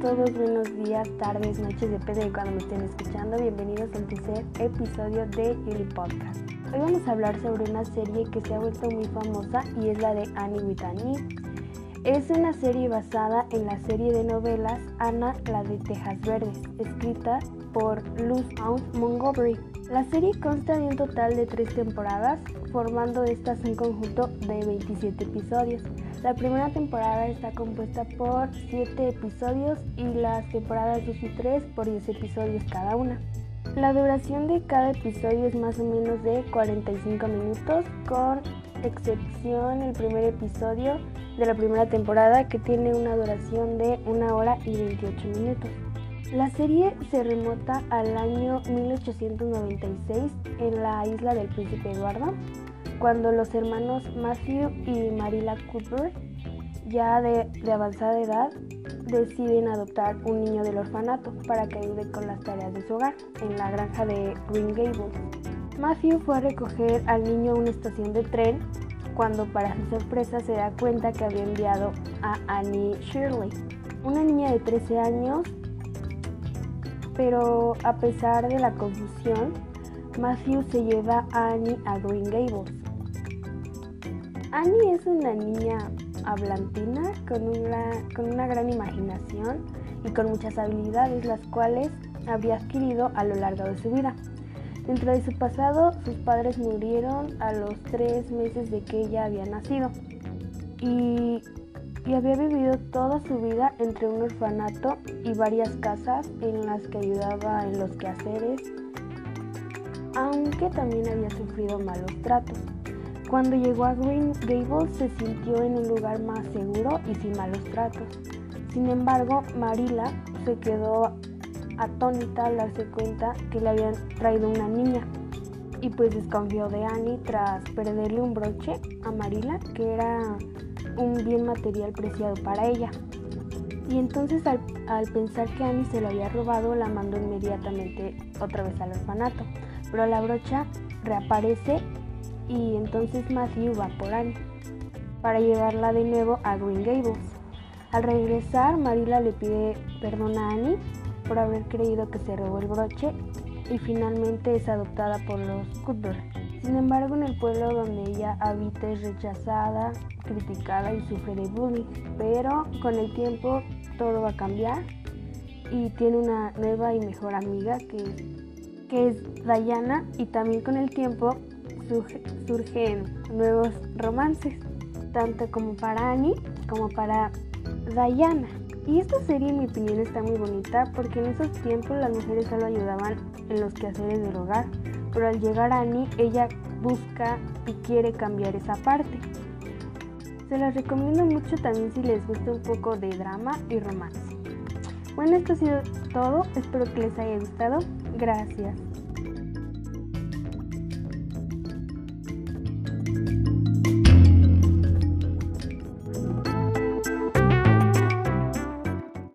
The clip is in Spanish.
todos, buenos días, tardes, noches, depende de cuando me estén escuchando. Bienvenidos al tercer episodio de Yuli Podcast. Hoy vamos a hablar sobre una serie que se ha vuelto muy famosa y es la de Annie with Annie. Es una serie basada en la serie de novelas Ana, la de Tejas Verdes, escrita por Luz Mount Montgomery. La serie consta de un total de tres temporadas, formando estas un conjunto de 27 episodios. La primera temporada está compuesta por 7 episodios y las temporadas 2 y 3 por 10 episodios cada una. La duración de cada episodio es más o menos de 45 minutos, con excepción el primer episodio de la primera temporada que tiene una duración de 1 hora y 28 minutos. La serie se remota al año 1896 en la isla del Príncipe Eduardo, cuando los hermanos Matthew y Marilla Cooper, ya de, avanzada edad, deciden adoptar un niño del orfanato para que ayude con las tareas de su hogar en la granja de Green Gables. Matthew fue a recoger al niño a una estación de tren cuando para su sorpresa se da cuenta que había enviado a Annie Shirley, una niña de 13 años pero a pesar de la confusión, Matthew se lleva a Annie a Green Gables. Annie es una niña hablantina con una, con una gran imaginación y con muchas habilidades, las cuales habría adquirido a lo largo de su vida. Dentro de su pasado, sus padres murieron a los tres meses de que ella había nacido. Y había vivido toda su vida entre un orfanato y varias casas en las que ayudaba en los quehaceres, aunque también había sufrido malos tratos. Cuando llegó a Green Gables se sintió en un lugar más seguro y sin malos tratos. Sin embargo, Marila se quedó atónita al darse cuenta que le habían traído una niña y pues desconfió de Annie tras perderle un broche a Marila que era un bien material preciado para ella. Y entonces al, pensar que Annie se lo había robado, la mandó inmediatamente otra vez al orfanato. Pero la brocha reaparece y entonces Matthew va por Annie para llevarla de nuevo a Green Gables. Al regresar, Marila le pide perdón a Annie por haber creído que se robó el broche y finalmente es adoptada por los Cuthbert. Sin embargo, en el pueblo donde ella habita es rechazada, criticada y sufre de bullying, pero con el tiempo todo va a cambiar y tiene una nueva y mejor amiga que, que es Diana y también con el tiempo surgen nuevos romances, tanto como para Annie como para Diana. Y esta serie en mi opinión está muy bonita porque en esos tiempos las mujeres solo ayudaban en los quehaceres del hogar, pero al llegar a Annie ella busca y quiere cambiar esa parte. Se las recomiendo mucho también si les gusta un poco de drama y romance. Bueno, esto ha sido todo. Espero que les haya gustado. Gracias.